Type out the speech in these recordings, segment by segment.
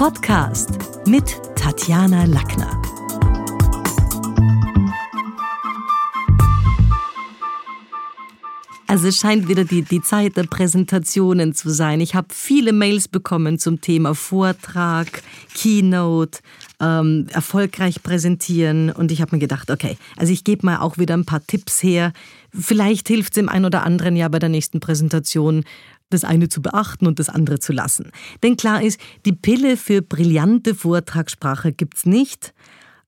Podcast mit Tatjana Lackner. Also es scheint wieder die, die Zeit der Präsentationen zu sein. Ich habe viele Mails bekommen zum Thema Vortrag, Keynote, ähm, erfolgreich präsentieren. Und ich habe mir gedacht, okay, also ich gebe mal auch wieder ein paar Tipps her. Vielleicht hilft es dem einen oder anderen ja bei der nächsten Präsentation, das eine zu beachten und das andere zu lassen. Denn klar ist, die Pille für brillante Vortragssprache gibt's nicht.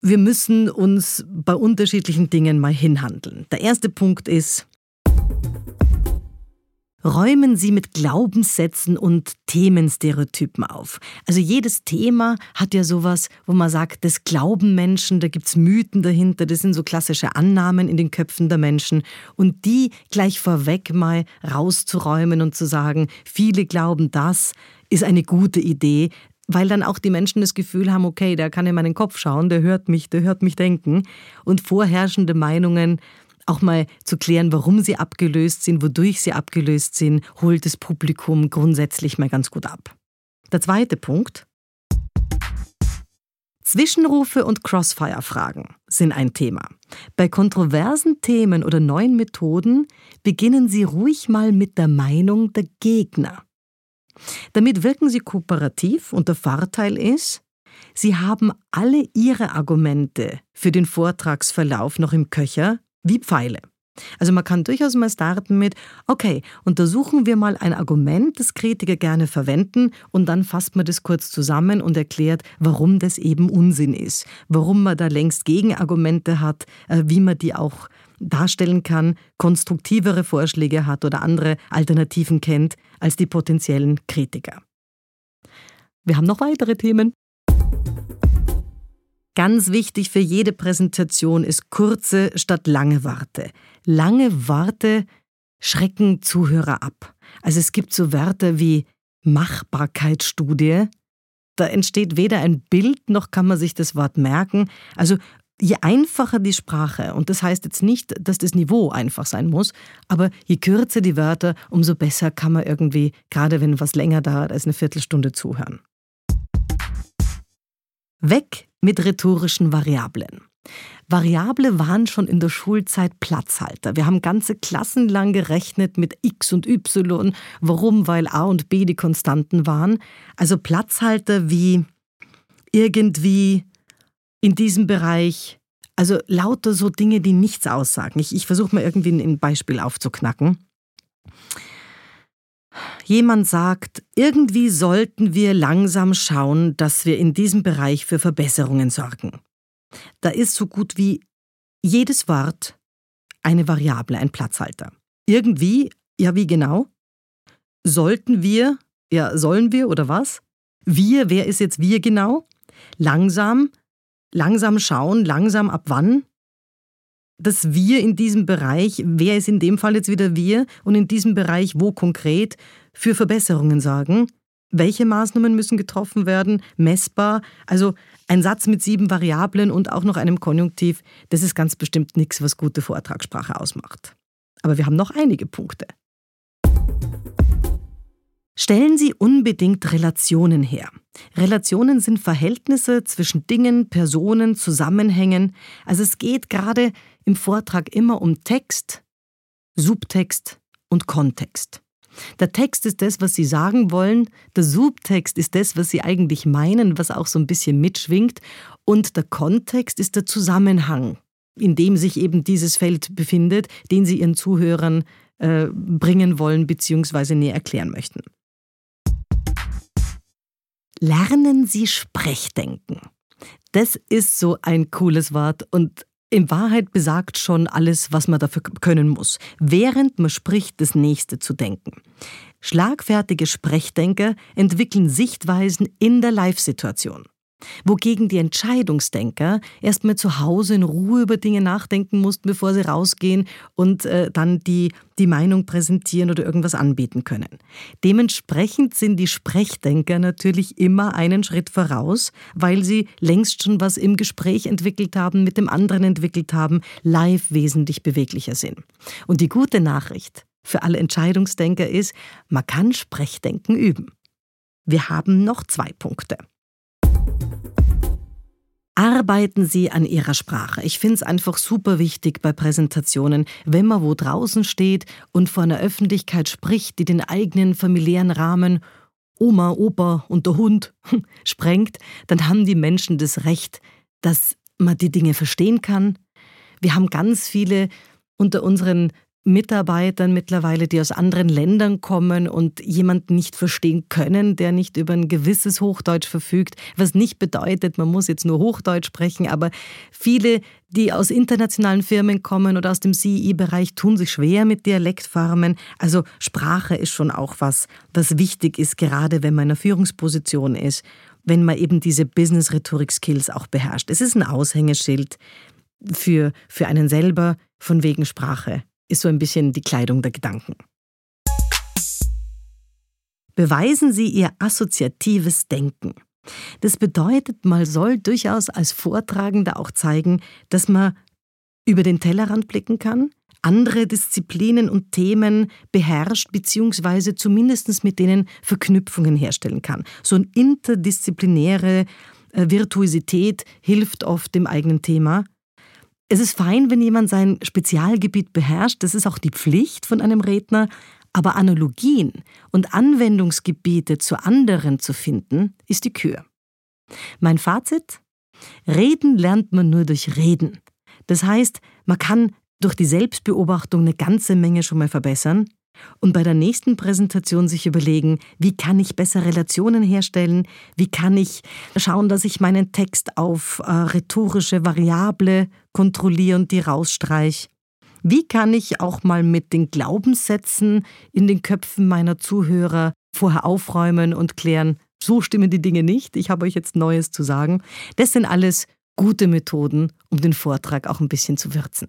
Wir müssen uns bei unterschiedlichen Dingen mal hinhandeln. Der erste Punkt ist, räumen Sie mit Glaubenssätzen und Themenstereotypen auf. Also jedes Thema hat ja sowas, wo man sagt, das glauben Menschen, da gibt's Mythen dahinter, das sind so klassische Annahmen in den Köpfen der Menschen. Und die gleich vorweg mal rauszuräumen und zu sagen, viele glauben das, ist eine gute Idee, weil dann auch die Menschen das Gefühl haben, okay, der kann in meinen Kopf schauen, der hört mich, der hört mich denken. Und vorherrschende Meinungen auch mal zu klären, warum sie abgelöst sind, wodurch sie abgelöst sind, holt das Publikum grundsätzlich mal ganz gut ab. Der zweite Punkt. Zwischenrufe und Crossfire-Fragen sind ein Thema. Bei kontroversen Themen oder neuen Methoden beginnen Sie ruhig mal mit der Meinung der Gegner. Damit wirken Sie kooperativ und der Vorteil ist, Sie haben alle Ihre Argumente für den Vortragsverlauf noch im Köcher wie Pfeile. Also man kann durchaus mal starten mit, okay, untersuchen wir mal ein Argument, das Kritiker gerne verwenden und dann fasst man das kurz zusammen und erklärt, warum das eben Unsinn ist, warum man da längst Gegenargumente hat, äh, wie man die auch darstellen kann, konstruktivere Vorschläge hat oder andere Alternativen kennt als die potenziellen Kritiker. Wir haben noch weitere Themen. Ganz wichtig für jede Präsentation ist kurze statt lange Warte. Lange Warte schrecken Zuhörer ab. Also es gibt so Wörter wie Machbarkeitsstudie. Da entsteht weder ein Bild noch kann man sich das Wort merken. Also je einfacher die Sprache, und das heißt jetzt nicht, dass das Niveau einfach sein muss, aber je kürzer die Wörter, umso besser kann man irgendwie, gerade wenn was länger dauert als eine Viertelstunde zuhören. Weg mit rhetorischen Variablen. Variable waren schon in der Schulzeit Platzhalter. Wir haben ganze Klassen lang gerechnet mit X und Y. Warum? Weil A und B die Konstanten waren. Also Platzhalter wie irgendwie in diesem Bereich. Also lauter so Dinge, die nichts aussagen. Ich, ich versuche mal irgendwie ein Beispiel aufzuknacken. Jemand sagt, irgendwie sollten wir langsam schauen, dass wir in diesem Bereich für Verbesserungen sorgen. Da ist so gut wie jedes Wort eine Variable, ein Platzhalter. Irgendwie, ja wie genau? Sollten wir, ja sollen wir oder was? Wir, wer ist jetzt wir genau? Langsam, langsam schauen, langsam ab wann? das Wir in diesem Bereich, wer ist in dem Fall jetzt wieder wir und in diesem Bereich wo konkret für Verbesserungen sorgen? Welche Maßnahmen müssen getroffen werden? Messbar? Also ein Satz mit sieben Variablen und auch noch einem Konjunktiv, das ist ganz bestimmt nichts, was gute Vortragssprache ausmacht. Aber wir haben noch einige Punkte. Stellen Sie unbedingt Relationen her. Relationen sind Verhältnisse zwischen Dingen, Personen, Zusammenhängen. Also es geht gerade im Vortrag immer um Text, Subtext und Kontext. Der Text ist das, was Sie sagen wollen, der Subtext ist das, was Sie eigentlich meinen, was auch so ein bisschen mitschwingt, und der Kontext ist der Zusammenhang, in dem sich eben dieses Feld befindet, den Sie Ihren Zuhörern äh, bringen wollen bzw. näher erklären möchten. Lernen Sie Sprechdenken. Das ist so ein cooles Wort und in Wahrheit besagt schon alles, was man dafür können muss, während man spricht, das Nächste zu denken. Schlagfertige Sprechdenker entwickeln Sichtweisen in der Live-Situation. Wogegen die Entscheidungsdenker erstmal zu Hause in Ruhe über Dinge nachdenken mussten, bevor sie rausgehen und äh, dann die, die Meinung präsentieren oder irgendwas anbieten können. Dementsprechend sind die Sprechdenker natürlich immer einen Schritt voraus, weil sie längst schon was im Gespräch entwickelt haben, mit dem anderen entwickelt haben, live wesentlich beweglicher sind. Und die gute Nachricht für alle Entscheidungsdenker ist, man kann Sprechdenken üben. Wir haben noch zwei Punkte. Arbeiten Sie an Ihrer Sprache. Ich finde es einfach super wichtig bei Präsentationen, wenn man wo draußen steht und vor einer Öffentlichkeit spricht, die den eigenen familiären Rahmen Oma, Opa und der Hund sprengt, dann haben die Menschen das Recht, dass man die Dinge verstehen kann. Wir haben ganz viele unter unseren Mitarbeitern mittlerweile, die aus anderen Ländern kommen und jemanden nicht verstehen können, der nicht über ein gewisses Hochdeutsch verfügt, was nicht bedeutet, man muss jetzt nur Hochdeutsch sprechen, aber viele, die aus internationalen Firmen kommen oder aus dem CI-Bereich, tun sich schwer mit Dialektfarmen. Also Sprache ist schon auch was, was wichtig ist, gerade wenn man in einer Führungsposition ist, wenn man eben diese Business-Rhetorik-Skills auch beherrscht. Es ist ein Aushängeschild für, für einen selber von wegen Sprache ist so ein bisschen die Kleidung der Gedanken. Beweisen Sie Ihr assoziatives Denken. Das bedeutet, man soll durchaus als Vortragender auch zeigen, dass man über den Tellerrand blicken kann, andere Disziplinen und Themen beherrscht, beziehungsweise zumindest mit denen Verknüpfungen herstellen kann. So eine interdisziplinäre äh, Virtuosität hilft oft dem eigenen Thema es ist fein, wenn jemand sein Spezialgebiet beherrscht, das ist auch die Pflicht von einem Redner, aber Analogien und Anwendungsgebiete zu anderen zu finden, ist die Kür. Mein Fazit? Reden lernt man nur durch Reden. Das heißt, man kann durch die Selbstbeobachtung eine ganze Menge schon mal verbessern, und bei der nächsten Präsentation sich überlegen, wie kann ich besser Relationen herstellen, wie kann ich schauen, dass ich meinen Text auf äh, rhetorische Variable kontrolliere und die rausstreiche. Wie kann ich auch mal mit den Glaubenssätzen in den Köpfen meiner Zuhörer vorher aufräumen und klären, so stimmen die Dinge nicht, ich habe euch jetzt Neues zu sagen. Das sind alles gute Methoden, um den Vortrag auch ein bisschen zu würzen.